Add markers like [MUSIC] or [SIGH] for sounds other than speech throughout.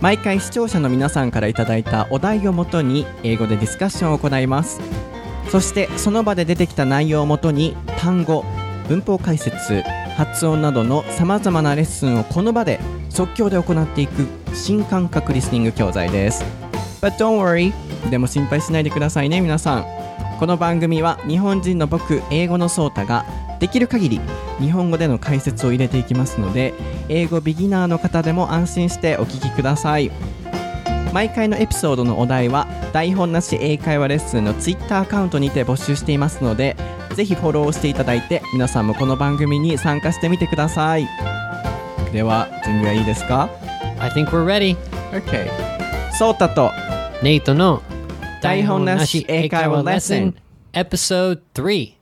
毎回視聴者の皆さんからいただいたお題をもとに英語でディスカッションを行います。そしてその場で出てきた内容をもとに単語文法解説発音などのさまざまなレッスンをこの場で即興で行っていく新感覚リスニング教材です。But don't worry でも心配しないでくださいね皆さん。この番組は日本人の僕英語のソータができる限り日本語での解説を入れていきますので英語ビギナーの方でも安心してお聞きください毎回のエピソードのお題は台本なし英会話レッスンの Twitter アカウントにて募集していますのでぜひフォローしていただいて皆さんもこの番組に参加してみてくださいでは準備はいいですか？I think we're ready. ?OK ソータと Nate no 台本なし英会話レッスン Episode 3.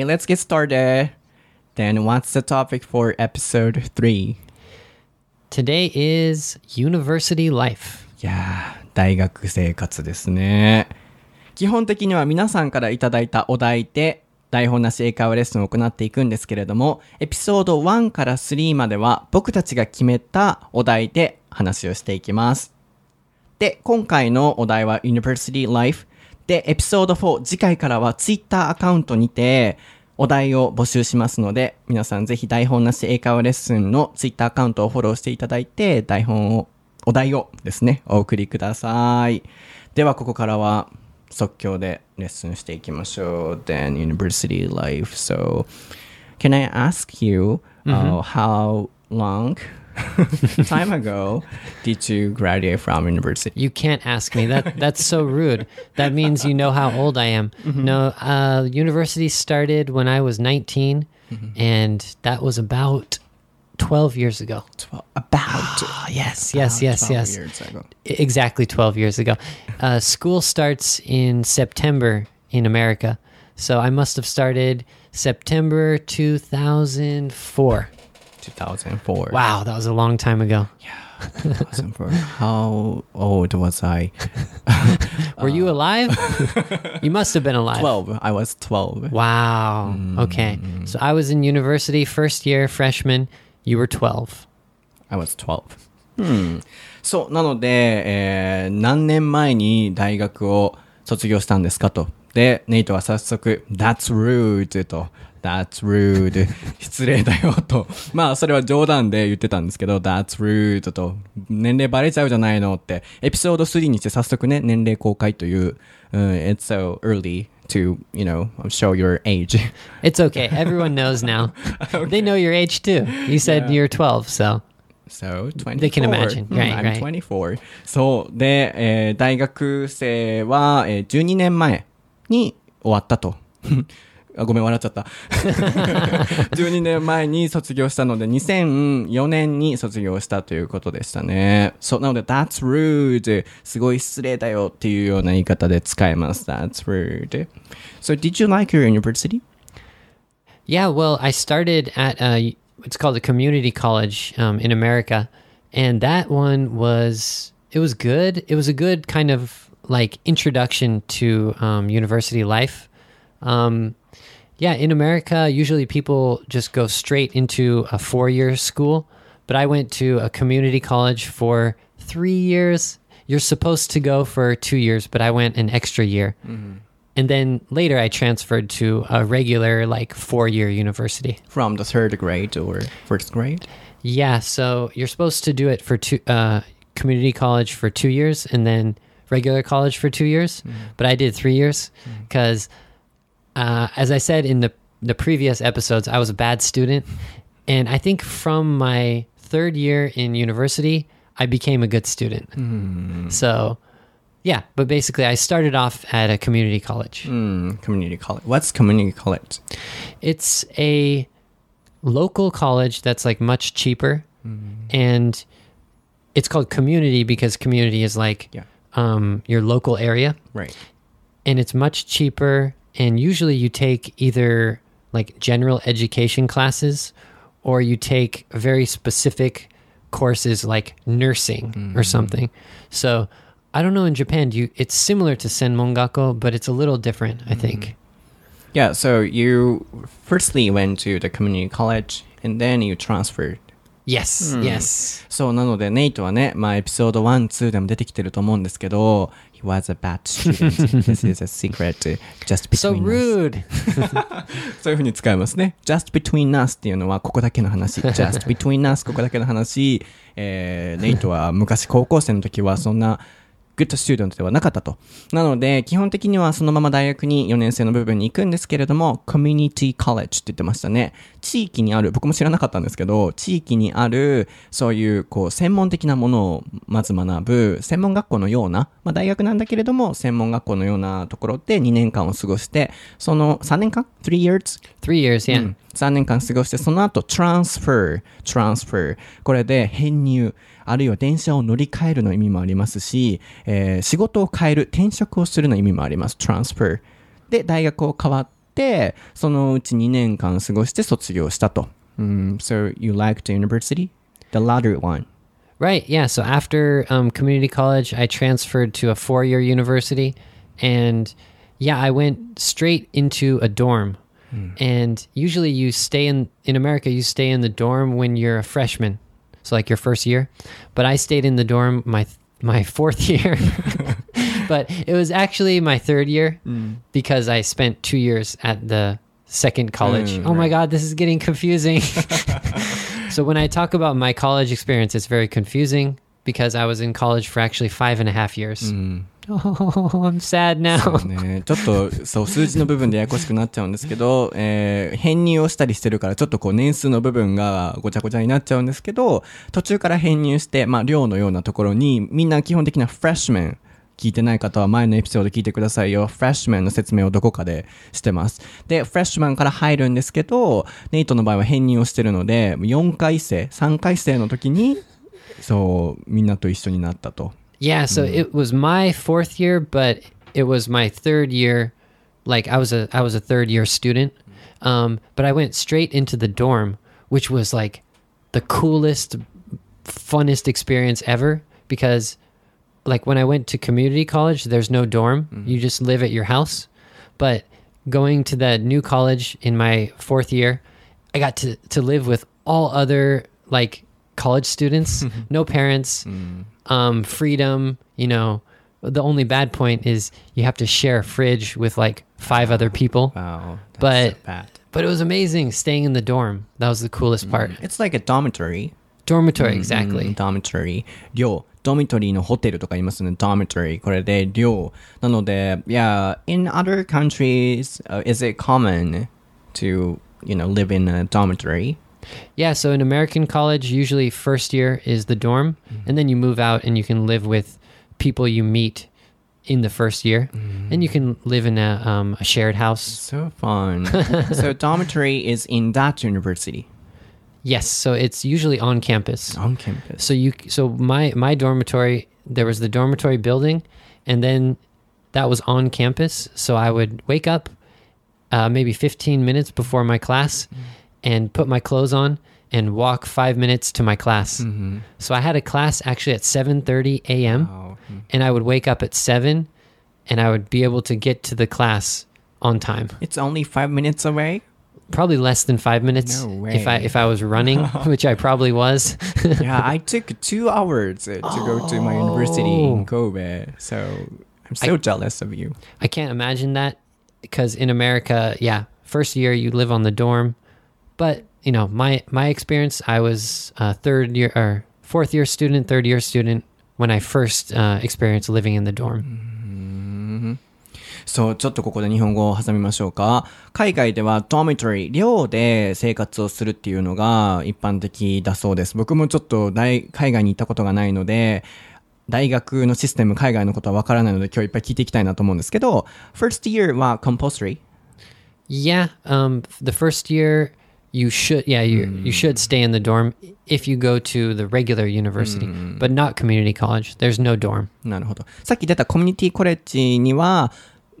Alright, let's get started. Then what's the topic for episode 3? Today is university life. いやー、大学生活ですね。基本的には皆さんからいただいたお題で台本なし英会話レッスンを行っていくんですけれども、エピソード1から3までは僕たちが決めたお題で話をしていきます。で、今回のお題は University Life で、エピソード4、次回からは Twitter アカウントにてお題を募集しますので、皆さんぜひ台本なし英会話レッスンの Twitter アカウントをフォローしていただいて、台本を、お題をですね、お送りください。では、ここからは即興でレッスンしていきましょう。Then University Life. So, can I ask you、uh, how long [LAUGHS] time ago did you graduate from university? You can't ask me that. That's so rude. That means you know how old I am. No, uh, university started when I was 19, and that was about 12 years ago. Twelve, about Yes, yes, yes, yes. I- Exactly 12 years ago. Uh, school starts in September in America. So I must have started September 2004. 2004. Wow, that was a long time ago. 2004. How old was I? [LAUGHS] Were you alive? [LAUGHS] you must have been alive. 12. I was 12. Wow. Okay. So I was in university first year freshman. You were 12. I was 12. うん。そう、なので、えー何年前に大学を卒業したんですかと。で、ネイトは早速、That's rude と。 That's rude. 失礼だよと。まあ、それは冗談で言ってたんですけど、That's rude と。年齢バレちゃうじゃないのって。エピソード3にして早速ね、年齢公開という、うん、It's so early to, you know, show your age. It's okay. Everyone knows now. They know your age too. You said you're 12, so So, 24. They can imagine. うん Right, I'm right. 24. そう。で、えー大学生は、えー12年前に終わったと。あごめん、笑っちゃった。12年前に卒業したので、2004年に卒業したということでしたね。そう、なので、that's [LAUGHS] rude. すごい失礼だよっていうような言い方で使えます。that's rude. So, did you like your university? Yeah, well, I started at a, it's called a community college um, in America, and that one was it was good. It was a good kind of like introduction to um, university life. Um, yeah, in America, usually people just go straight into a four-year school, but I went to a community college for three years. You're supposed to go for two years, but I went an extra year. Mm-hmm. And then later I transferred to a regular, like, four year university. From the third grade or first grade? Yeah, so you're supposed to do it for two, uh, community college for two years and then regular college for two years. Mm-hmm. But I did three years mm-hmm. because, uh, as I said in the, the previous episodes, I was a bad student. And I think from my third year in university, I became a good student. So, yeah, but basically, I started off at a community college. Mm, community college. What's community college? It's a local college that's like much cheaper and it's called community because community is like Yeah. um, your local area. Right. and it's much cheaper and usually you take either like general education classes or you take very specific courses like nursing or something so i don't know in japan do you it's similar to senmongako but it's a little different i think Yeah, so you firstly went to the community college and then you transferred. yes yes そう、なので、ネイトはね、まあ、エピソード1、2でも出てきてると思うんですけど、 He was a bad student. This is a secret. Just so between us. rude そういうふうに使いますね。Just between us っていうのはここだけの話。Just between us ここだけの話。えー、ネイトは昔高校生の時はそんな good student ではなかったと。なので、基本的にはそのまま大学に4年生の部分に行くんですけれども、community college って言ってましたね。地域にある、僕も知らなかったんですけど、地域にある、そういう、こう、専門的なものをまず学ぶ、専門学校のような、まあ大学なんだけれども、専門学校のようなところで2年間を過ごして、その3年間 ?3 years? three years yeah 3年間過ごして、その後、transfer、transfer。これで編入、あるいは電車を乗り換えるの意味もありますし、えー仕事を変える、転職をするの意味もあります。transfer。で、大学を変わって、そのうち2年間過ごして卒業したと。うん、so you liked the university? The latter one. Right. Yeah. So after um, community college, I transferred to a four year university. And yeah, I went straight into a dorm. And usually you stay in, in America, you stay in the dorm when you're a freshman. So like your first year. But I stayed in the dorm my, my [LAUGHS] fourth year. [LAUGHS] but it was actually my third year because I spent two years at the second college. Mm, oh my. God, this is getting confusing. [LAUGHS] So when I talk about my college experience, it's very confusing because I was in college for actually five and a half years. Oh, [LAUGHS] I'm sad now. ね、ちょっとそう数字の部分でややこしくなっちゃうんですけど、えー編入をしたりしてるからちょっとこう年数の部分がごちゃごちゃになっちゃうんですけど途中から編入して、まあ、寮のようなところにみんな基本的なフレッシュメン聞いてない方は前のエピソード聞いてくださいよ。フレッシュメンの説明をどこかでしてます。で、フレッシュマンから入るんですけど、ネイトの場合は編入をしてるので、4回生、3回生の時に、そう、みんなと一緒になったと。 Yeah, so it was my fourth year, but it was my third year. Like I was a I was a third year student, um, but I went straight into the dorm, which was like the coolest, funnest experience ever because like when I went to community college, there's no dorm. You just live at your house. But going to the new college in my fourth year, I got to, to live with all other like college students, [LAUGHS] no parents, um, freedom, you know. The only bad point is you have to share a fridge with like five other people. Wow, that's But- so bad. But it was amazing staying in the dorm. That was the coolest part. It's like a dormitory. Dormitory, exactly. dormitory 寮 dormitory のホテルとか言いますね dormitory これで寮なので yeah in other countries、uh, is it common to you know live in a dormitory Yeah, so in American college, usually first year is the dorm, and then you move out and you can live with people you meet in the first year, and you can live in a, um, a shared house. so fun. [LAUGHS] So dormitory is in that university? Yes, so it's usually on campus. on campus. So you, so my my dormitory, there was the dormitory building, and then that was on campus. So I would wake up, uh, maybe 15 minutes before my class, and put my clothes on and walk five minutes to my class. So I had a class actually at 7:30 a.m. Wow. and I would wake up at seven, and I would be able to get to the class on time. it's only five minutes away Probably less than five minutes No if I if I was running, [LAUGHS] which I probably was. [LAUGHS] yeah I took two hours uh, to go to my university in Kobe so I'm so jealous of you I can't imagine that because in America, yeah, first year you live on the dorm, but you know my my experience, I was a third year or fourth year student, third year student when I first uh, experienced living in the dorm. そう、ちょっとここで日本語を挟みましょうか。海外では dormitory、寮で生活をするっていうのが一般的だそうです。僕もちょっと大海外に行ったことがないので、大学のシステム、海外のことはわからないので今日いっぱい聞いていきたいなと思うんですけど、first year は compulsory。Yeah, um, the first year you should yeah you you should stay in the dorm if you go to the regular university, but not community college. There's no dorm. なるほど。さっき出たコミュニティコレッジには、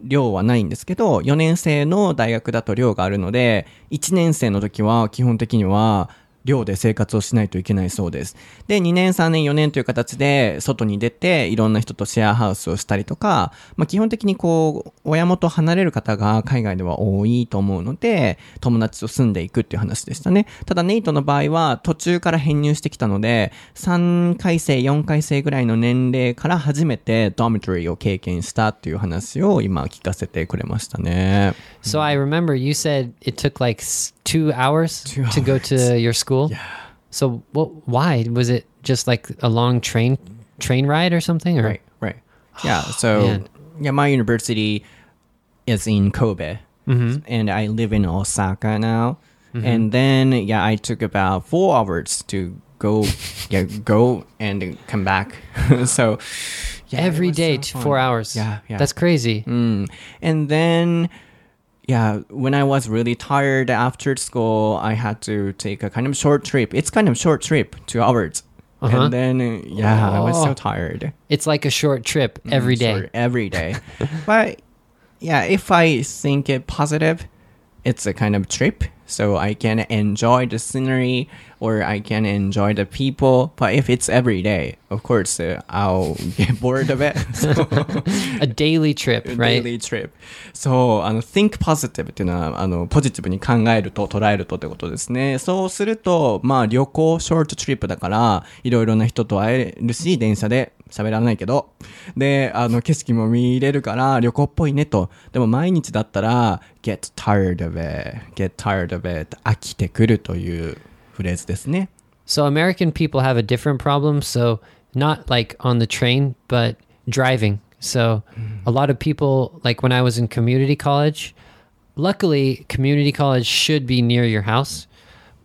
寮はないんですけど、4年生の大学だと寮があるので、1年生の時は基本的には寮で生活をしないといけないそうです。で、2年、3年、4年という形で外に出て、いろんな人とシェアハウスをしたりとか、まあ基本的にこう、親元離れる方が海外では多いと思うので、友達と住んでいくっていう話でしたね。ただネイトの場合は途中から編入してきたので、3回生、4回生ぐらいの年齢から初めてドミトリーを経験したっていう話を今聞かせてくれましたね。So I remember you said it took like two hours [LAUGHS] to go to your school. Yeah. So what? Why was it just like a long train train ride or something? Or Right, right. Yeah, [SIGHS] so man. yeah, my university is in Kobe, and I live in Osaka now. And then yeah, I took about four hours to go, [LAUGHS] yeah, go and come back. [LAUGHS] so yeah, every day, so four hours. Yeah, yeah. That's crazy. Mm. And then, yeah, when I was really tired after school, I had to take a kind of short trip. It's kind of short trip, two hours. Uh-huh. And then, yeah, I was so Oh. tired. It's like a short trip every day. Sorry, every day. but yeah, if I think it positive, it's a kind of trip. So I can enjoy the scenery or I can enjoy the people. But if it's every day, of course, uh, I'll get bored of it. So, A daily trip, right? daily trip. そう、あの、think positive っていうのは、あの、ポジティブに考えると、捉えるとってことですね。そうすると、まあ、旅行、ショートトリップだから、いろいろな人と会えるし、電車で喋らないけど、で、あの、景色も見れるから、旅行っぽいねと。でも、毎日だったら、get tired of it, get tired of it, 飽きてくるというフレーズですね。 So American people have a different problem. So not like on the train, but driving. So a lot of people, like when I was in community college, luckily community college should be near your house,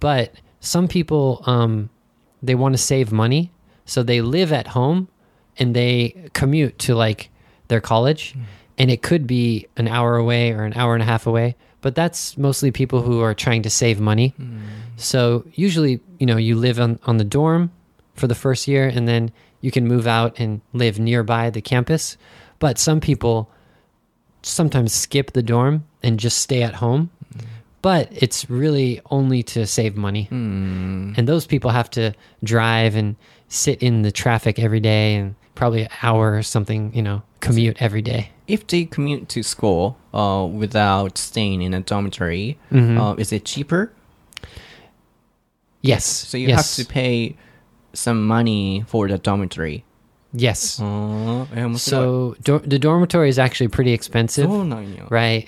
but some people um, they want to save money, so they live at home and they commute to like their college, hmm. and it could be an hour away or an hour and a half away. But that's mostly people who are trying to save money. Hmm. So usually, you know, you live on, on the dorm for the first year and then you can move out and live nearby the campus. But some people sometimes skip the dorm and just stay at home. Hmm. But it's really only to save money. And those people have to drive and sit in the traffic every day and probably an hour or something, you know, commute every day. If they commute to school uh, without staying in a dormitory, mm -hmm. uh, is it cheaper? Yes. So you yes. have to pay some money for the dormitory. Yes. Uh, so do the dormitory is actually pretty expensive, oh, right?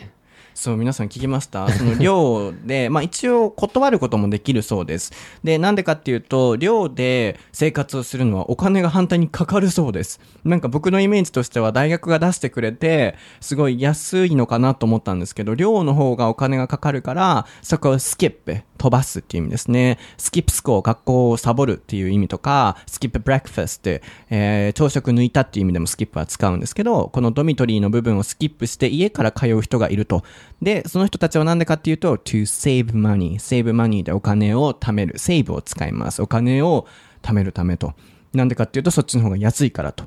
そう、皆さん聞きました？[LAUGHS] その寮で、まあ一応断ることもできるそうです。で、なんでかっていうと、寮で生活をするのはお金が反対にかかるそうです。なんか僕のイメージとしては大学が出してくれて、すごい安いのかなと思ったんですけど、寮の方がお金がかかるから、そこをスケップ、飛ばすっていう意味ですね。スキップスコー、学校をサボるっていう意味とか、スキップブレックファスト、えー朝食抜いたっていう意味でもスキップは使うんですけど、このドミトリーの部分をスキップして家から通う人がいると。で、その人たちはなんでかっていうと、to save money。save money でお金を貯める。save を使います。お金を貯めるためと。なんでかっていうと、そっちの方が安いからと。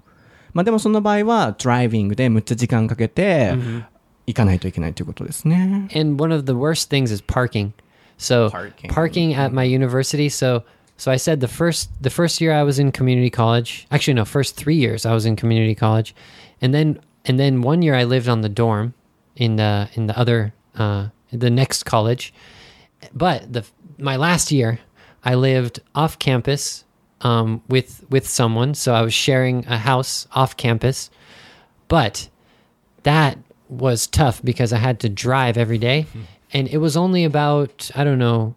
まあでもその場合は、ドライビングでむっちゃ時間かけて、行かないといけないということですね。and one of the worst things is parking. So Parking. parking at my university. So so I said the first the first year I was in community college. Actually, no, first three years I was in community college, and then and then one year I lived on the dorm in the in the other uh, the next college. But the my last year I lived off campus um, with with someone. So I was sharing a house off campus, but that was tough because I had to drive every day, and it was only about I don't know,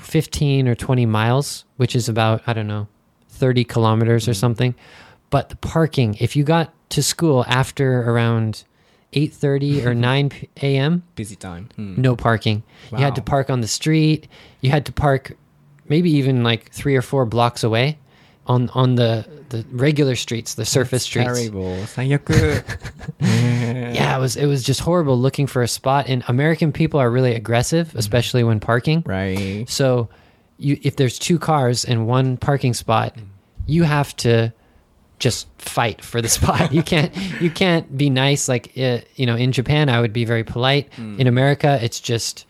fifteen or twenty miles, which is about I don't know, thirty kilometers or mm. something. But the parking, if you got to school after around eight thirty or [LAUGHS] nine a.m., busy time. うん no parking. You had to park on the street. You had to park maybe even like three or four blocks away on on the the regular streets, the surface That's streets. Terrible. [LAUGHS] yeah, it was it was just horrible looking for a spot. And American people are really aggressive, mm. especially when parking. Right. So, you if there's two cars in one parking spot, mm. you have to just fight for the [LAUGHS] spot. you can't you can't be nice like uh, you know in Japan I would be very polite. Mm. In America it's just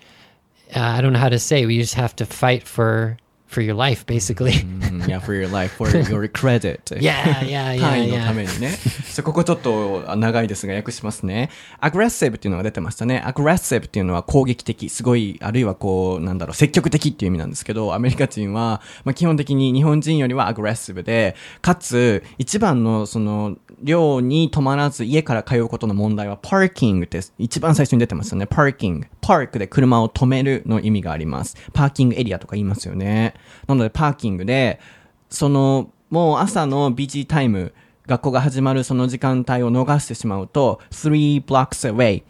uh, I don't know how to say. We just have to fight for for your life basically. Mm. Mm, yeah, for your life, for your credit. [LAUGHS] yeah, yeah, yeah, 単位のた yeah. めにね。そうここちょっと長いですが訳しますね。aggressive っていうのが出てましたね。aggressive っていうのは攻撃的、すごい、あるいはこう、なんだろう、積極的っていう意味なんですけど、アメリカ人は、まあ、基本的に日本人よりは aggressive で、かつ、一番のその、量に止まらず家から通うことの問題は parking って一番最初に出てましたね。parking。パークで車を止めるの意味があります。パーキングエリアとか言いますよね。なのでパーキングで、その、もう朝のビジータイム、学校が始まるその時間帯を逃してしまうと、3 blocks away。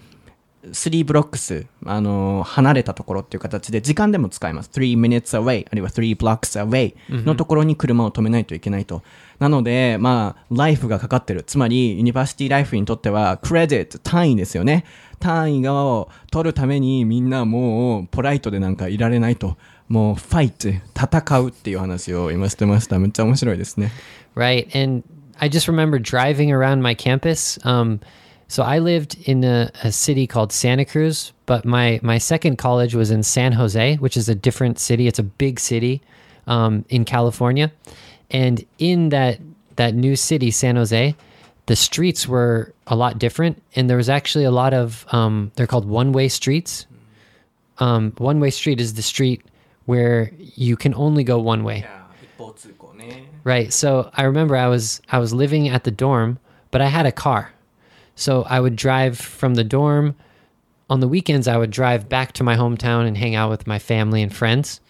3ブロックス、あの離れたところっていう形で時間でも使います。3 minutes away、あるいは3 blocks away のところに車を止めないといけないと。なので、まあ、ライフがかかってる。つまり、ユニバーシティライフにとっては、クレジット、単位ですよね。単位を取るためにみんなもう、ポライトでなんかいられないと。もう、ファイト、戦うっていう話を今してました。めっちゃ面白いですね。 Right. And I just remember driving around my campus. Um, so I lived in a, a city called Santa Cruz, but my, my second college was in San Jose, which is a different city. It's a big city um, in California. And in that, that new city, San Jose, the streets were a lot different. And there was actually a lot of, um, they're called one way streets. Um, one way street is the street where you can only go one way. Right. So I remember I was I was living at the dorm, but I had a car. So I would drive from the dorm on the weekends I would drive back to my hometown and hang out with my family and friends.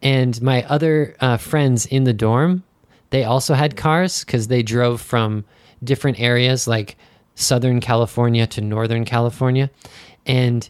And my other uh, friends in the dorm, they also had cars because they drove from different areas like Southern California to Northern California. And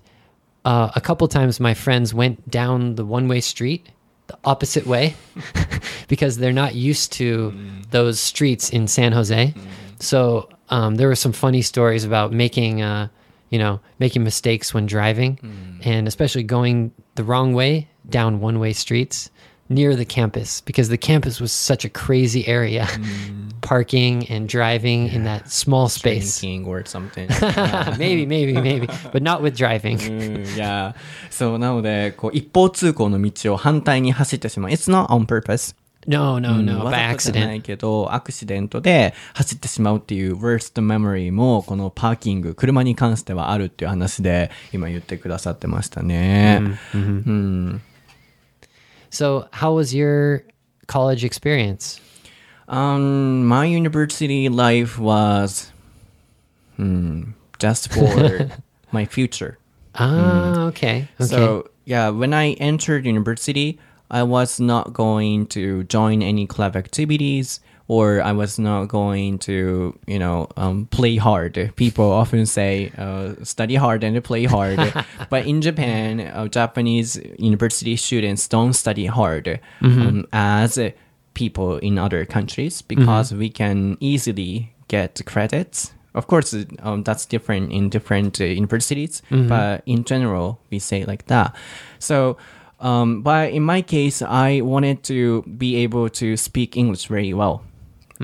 uh, a couple times my friends went down the one way street the opposite way [LAUGHS] because they're not used to those streets in San Jose. So um, there were some funny stories about making, uh, you know, making mistakes when driving, and especially going the wrong way down one way streets near the campus because the campus was such a crazy area. Parking and driving in that small space. Drinking or something. maybe, maybe, maybe, but not with driving. うん、いや、そう、なので、こう、一方通行の道を反対に走ってしまう。It's not on purpose. No, no, うん no, わ by ざとじゃな accident. いけど、アクシデントで走ってしまうっていう worst memory も、このパーキング、車に関してはあるっていう話で、今言ってくださってましたね。うん。So, how was your college experience? Um, my university life was, hmm, just [LAUGHS] for my future. Ah, okay. Okay. So yeah, when I entered university, I was not going to join any club activities, or I was not going to, you know, um, play hard. People often say, uh, study hard and play hard. [LAUGHS] but in Japan, uh, Japanese university students don't study hard um, as people in other countries because we can easily get credits. Of course, um, that's different in different uh, universities, but in general, we say like that. So, um, but in my case, I wanted to be able to speak English very well.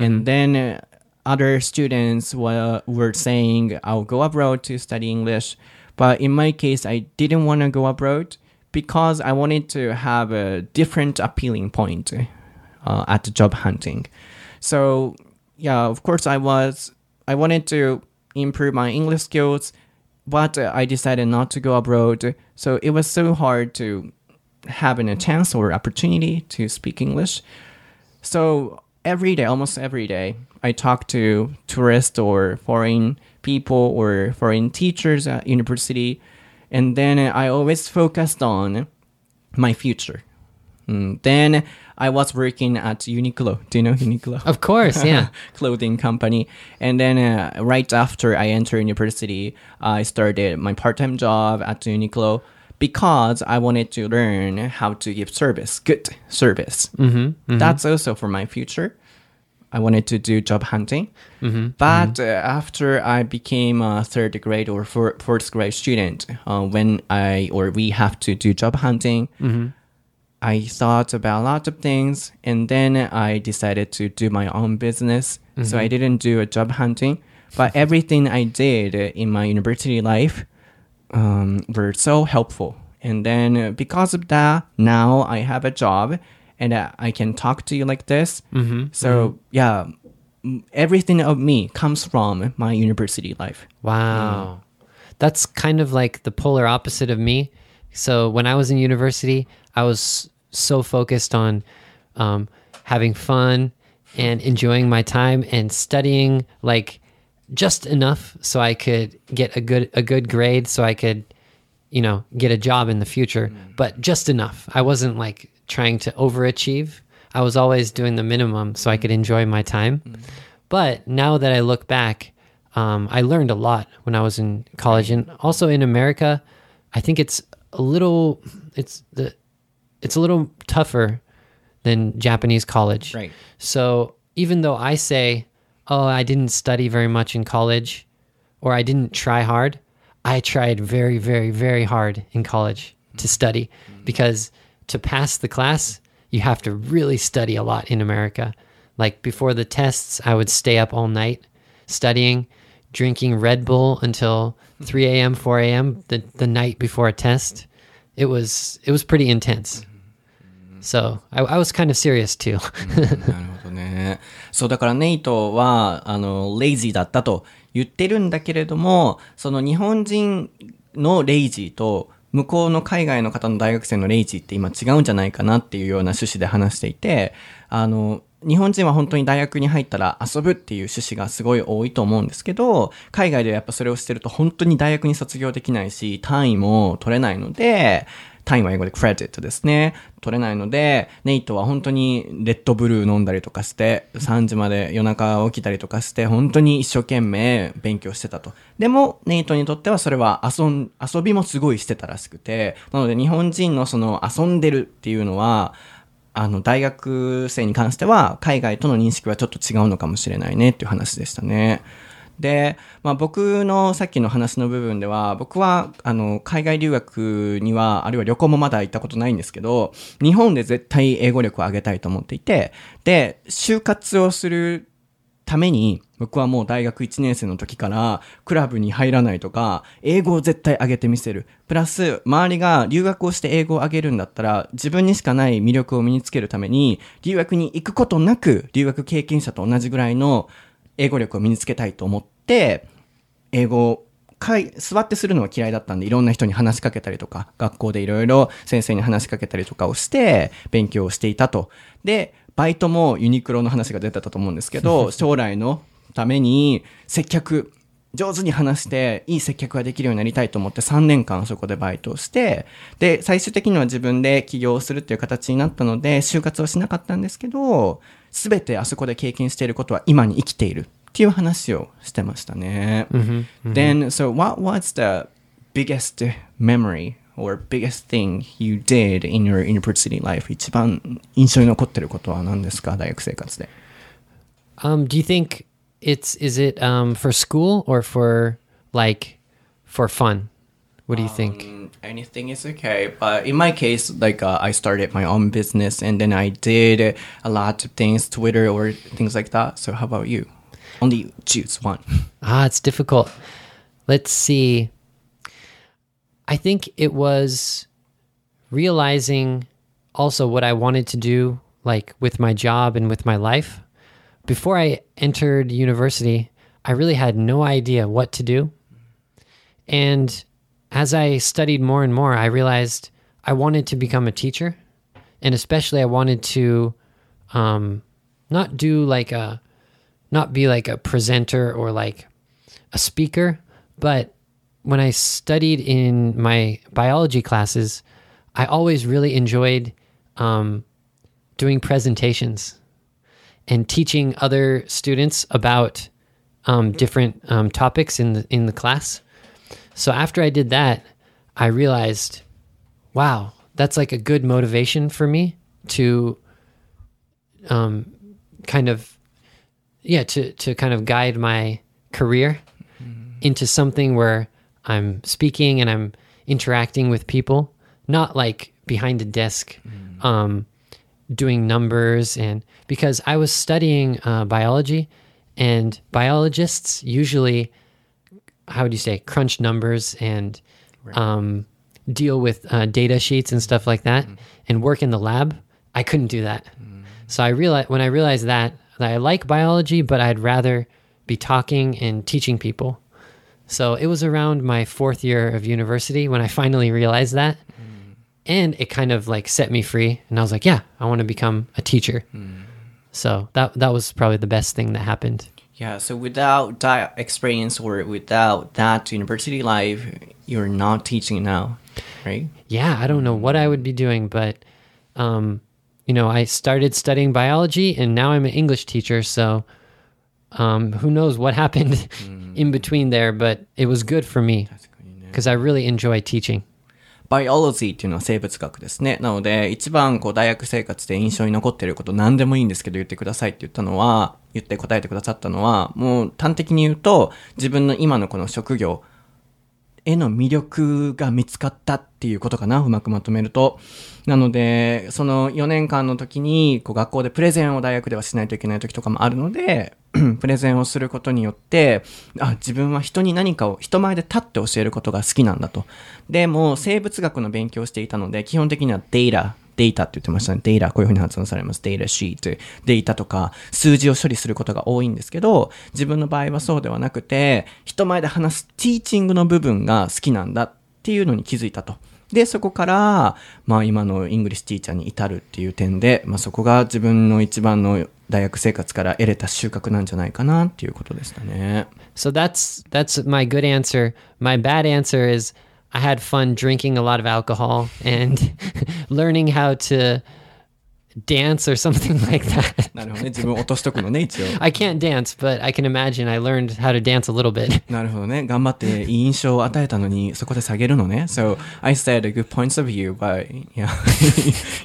And then uh, other students were, were saying, I'll go abroad to study English. But in my case, I didn't want to go abroad because I wanted to have a different appealing point uh, at job hunting. So, yeah, of course, I was, I wanted to improve my English skills, but uh, I decided not to go abroad. So it was so hard to having a chance or opportunity to speak English. So every day, almost every day, I talk to tourists or foreign people or foreign teachers at university, and then I always focused on my future. Mm, Then I was working at Uniqlo. Do you know Uniqlo? of course, yeah. [LAUGHS] clothing company. And then uh, right after I entered university, I started my part-time job at Uniqlo because I wanted to learn how to give service, good service. Mm-hmm, That's also for my future. I wanted to do job hunting. But uh, after I became a third grade or four, fourth grade student, uh, when I or we have to do job hunting, I thought about a lot of things, and then I decided to do my own business. So I didn't do a job hunting, but everything I did in my university life um, were so helpful. And then uh, because of that, now I have a job, and I can talk to you like this. So yeah, everything of me comes from my university life. Wow. That's kind of like the polar opposite of me. So when I was in university, I was so focused on um, having fun and enjoying my time and studying like just enough so I could get a good a good grade so I could you know get a job in the future. But just enough. I wasn't like trying to overachieve. I was always doing the minimum so I could enjoy my time. But now that I look back um, I learned a lot when I was in college. And also in America I think it's a little it's the it's a little tougher than Japanese college. Right. so even though I say, oh, I didn't study very much in college or I didn't try hard, I tried very, very, very hard in college to study because to pass the class, you have to really study a lot in America. Like before the tests, I would stay up all night studying, drinking Red Bull until 3 a.m., 4 a.m. the, the night before a test. It was it was pretty intense. So I, I was kind of serious too. [LAUGHS] なるほどね。そう、だからネイトは、あの、レイジーだったと言ってるんだけれども、その日本人のレイジーと、向こうの海外の方の大学生のレイジーって今違うんじゃないかなっていうような趣旨で話していて、あの、日本人は本当に大学に入ったら遊ぶっていう趣旨がすごい多いと思うんですけど、海外ではやっぱそれをしてると本当に大学に卒業できないし、単位も取れないので、単位は英語でクレジットですね。取れないので、ネイトは本当にレッドブルー飲んだりとかして、3時まで夜中起きたりとかして、本当に一生懸命勉強してたと。でも、ネイトにとってはそれは遊ん、遊びもすごいしてたらしくて、なので日本人のその遊んでるっていうのは、あの、大学生に関しては、海外との認識はちょっと違うのかもしれないねっていう話でしたね。で、まあ僕のさっきの話の部分では、僕は、あの、海外留学には、あるいは旅行もまだ行ったことないんですけど、日本で絶対英語力を上げたいと思っていて、で、就活をするために、僕はもう大学1年生の時から、クラブに入らないとか、英語を絶対上げてみせる。プラス、周りが留学をして英語を上げるんだったら、自分にしかない魅力を身につけるために、留学に行くことなく、留学経験者と同じぐらいの英語力を身につけたいと思って、英語を座ってするのは嫌いだったんで、いろんな人に話しかけたりとか、学校でいろいろ先生に話しかけたりとかをして、勉強をしていたと。で、バイトもユニクロの話が出てたと思うんですけど、[LAUGHS] 将来のために接客、上手に話して、いい接客ができるようになりたいと思って3年間そこでバイトをして、で、最終的には自分で起業をするっていう形になったので、就活はしなかったんですけど、すべてあそこで経験していることは今に生きているっていう話をしてましたね。Then, so what was the biggest memory or biggest thing you did in your university life? 一番印象に残ってることは何ですか大学生活で。Um, do you think it's is it um for school or for like for fun? What do you think? Mm, Anything is okay, but in my case, like uh, I started my own business and then I did a lot of things, Twitter or things like that. So how about you? Only choose one. [LAUGHS] Ah, it's difficult. Let's see. I think it was realizing also what I wanted to do, like with my job and with my life. Before I entered university, I really had no idea what to do. And as I studied more and more, I realized I wanted to become a teacher. And especially, I wanted to um, not do like a not be like a presenter or like a speaker, but when I studied in my biology classes, I always really enjoyed um, doing presentations and teaching other students about um, different um, topics in the in the class. So after I did that, I realized, wow, that's like a good motivation for me to um, kind of yeah, to to kind of guide my career into something where I'm speaking and I'm interacting with people, not like behind a desk, um, doing numbers and because I was studying uh, biology, and biologists usually, how would you say, crunch numbers and um, deal with uh, data sheets and stuff like that, and work in the lab. I couldn't do that. So I realized when I realized that that I like biology, but I'd rather be talking and teaching people. So it was around my fourth year of university when I finally realized that. And it kind of like set me free. And I was like, yeah, I want to become a teacher. So that that was probably the best thing that happened. Yeah, so without that experience or without that university life, you're not teaching now, right? Yeah, I don't know what I would be doing, but um, you know, I started studying biology and now I'm an English teacher, so um, who knows what happened [LAUGHS] in between there, but it was good for me because I really enjoy teaching. バイオロジーっていうのは生物学ですね。なので、一番こう大学生活で印象に残っていること何でもいいんですけど言ってくださいって言ったのは、言って答えてくださったのは、もう端的に言うと、自分の今のこの職業への魅力が見つかったっていうことかな、うまくまとめると。なので、その4年間の時に、こう学校でプレゼンを大学ではしないといけない時とかもあるので、[CLEARS THROAT] プレゼンをすることによって、あ、自分は人に何かを人前で立って教えることが好きなんだと。で、も生物学の勉強をしていたので、基本的にはデータ、データって言ってましたね。データ、こういうふうに発音されます。データシート。データとか数字を処理することが多いんですけど、自分の場合はそうではなくて、人前で話すティーチングの部分が好きなんだっていうのに気づいたと。で、そこから、まあ今のイングリッシュティーチャーに至るっていう点で、まあそこが自分の一番の大学生活から得れた収穫なんじゃないかなっていうことでしたね。 So that's that's my good answer. My bad answer is I had fun drinking a lot of alcohol and [LAUGHS] learning how to dance or something [LAUGHS] like that. な[LAUGHS] るほどね。自分を落としとくのね、一応。 I can't dance, but I can imagine I learned how to dance a little bit. [LAUGHS] なるほどね。頑張っていい印象を与えたのに、そこで下げるのね。So, I said good points of view, but, yeah.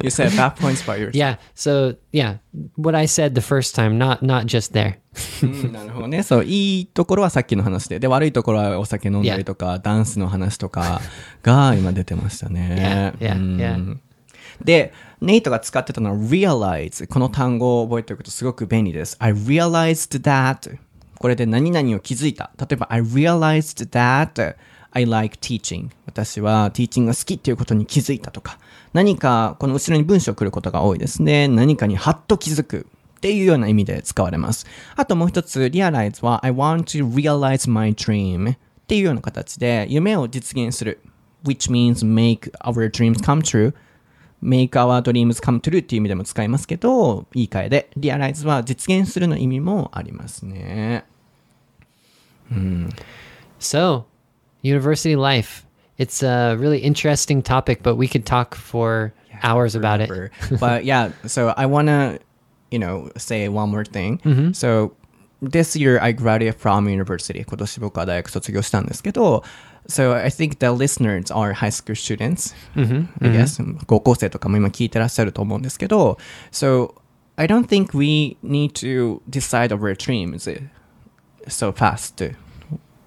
you said bad points by yourself. Yeah. So yeah, what I said the first time, not not just there. うんなるほどね。そう、いいところはさっきの話で、で、悪いところはお酒飲んだりとか、ダンスの話とかが今出てましたね。 Yeah, yeah, うん yeah. で、ネイトが使ってたのは realize。この単語を覚えておくとすごく便利です。I realized that. これで何々を気づいた。例えば、I realized that I like teaching. 私はティーチングが好きっていうことに気づいたとか、何かこの後ろに文章来ることが多いですね。何かにハッと気づく。っていうような意味で使われます。あともう一つ、realize は I want to realize my dream っていうような形で夢を実現する。which means make our dreams come true make our dreams come true っていう意味でも使いますけど、言い換えで、realize は実現するの意味もありますね。 So, university life. It's a really interesting topic, but we could talk for hours about it. forever. but yeah, so I want to, you know, say one more thing. So this year I graduated from university. 今年僕は大学卒業したんですけど、 So I think the listeners are high school students. I guess. 高校生とかも今聞いてらっしゃると思うんですけど、So I don't think we need to decide our dreams so fast.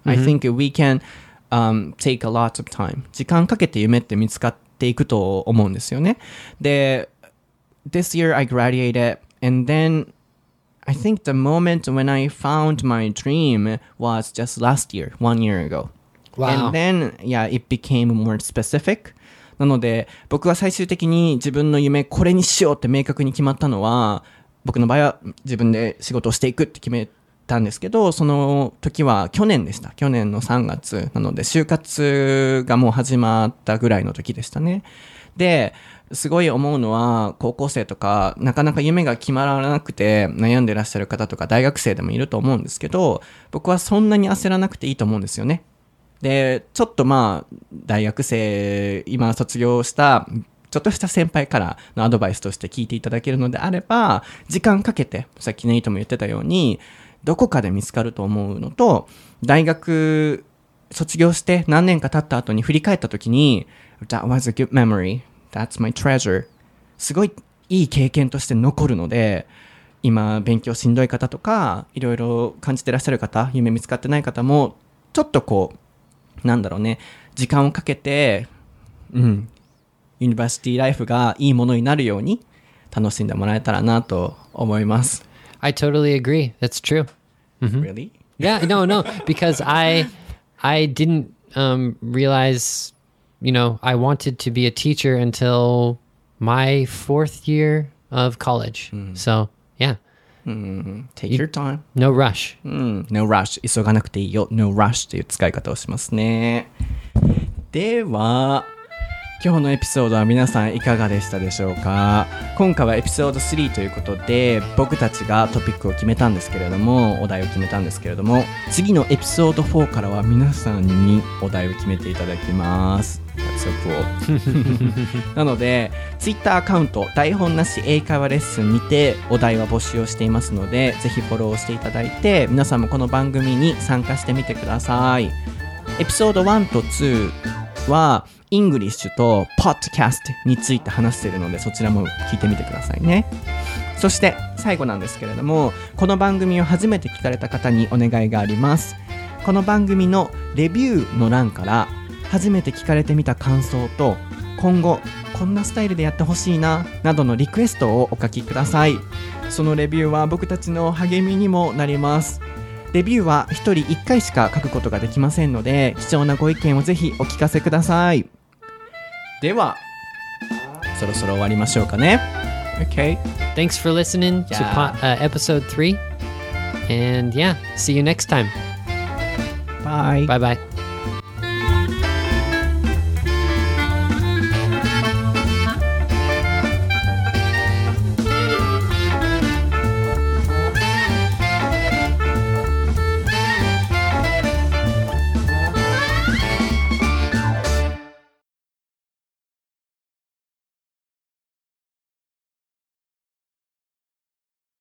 I think we can um, take a lot of time. 時間かけて夢って見つかっていくと思うんですよね。で、this year I graduated and then I think the moment when I found my dream was just last year, one year ago. Wow. And then, yeah, it became more specific. なので、僕は最終的に自分の夢、これにしようって明確に決まったのは、僕の場合は自分で仕事をしていくって決めたんですけど、その時は去年でした。去年の3月。なので、就活がもう始まったぐらいの時でしたね。で、すごい思うのは、高校生とか、なかなか夢が決まらなくて悩んでらっしゃる方とか、大学生でもいると思うんですけど、僕はそんなに焦らなくていいと思うんですよね。で、ちょっとまあ、大学生、今卒業した、ちょっとした先輩からのアドバイスとして聞いていただけるのであれば、時間かけて、さっきネイトも言ってたように、どこかで見つかると思うのと、大学卒業して何年か経った後に振り返った時に、That was a good memory. That's my treasure. すごいいい経験として残るので、今勉強しんどい方とかいろいろ感じてらっしゃる方夢見つかってない方もちょっとこうなんだろうね時間をかけてうんユニバーシティライフがいいものになるように楽しんでもらえたらなと思います。I totally agree. That's true. Really? Yeah, no, no, because I I didn't um, realize, you know, I wanted to be a teacher until my fourth year of college. So yeah, Take your time. no rush. うん、no rush 急がなくていいよ no rush という使い方をしますねでは今日のエピソードは皆さんいかがでしたでしょうか？今回はエピソード3ということで僕たちがトピックを決めたんですけれどもお題を決めたんですけれども次のエピソード4からは皆さんにお題を決めていただきます。That's so cool. [LAUGHS] なので Twitter アカウント台本なし英会話レッスンにてお題は募集をしていますのでぜひフォローしていただいて皆さんもこの番組に参加してみてください。エピソード1と2はイングリッシュとポッドキャストについて話しているのでそちらも聞いてみてくださいね。そして最後なんですけれどもこの番組を初めて聞かれた方にお願いがあります。この番組のレビューの欄から初めて聞かれてみた感想と今後こんなスタイルでやってほしいななどのリクエストをお書きください。そのレビューは僕たちの励みにもなります。レビューは1人1回しか書くことができませんので貴重なご意見をぜひお聞かせください。ではそろそろ終わりましょうかね OK Thanks for listening to Yeah. po- uh, episode three, and yeah, see you next time. bye Bye bye.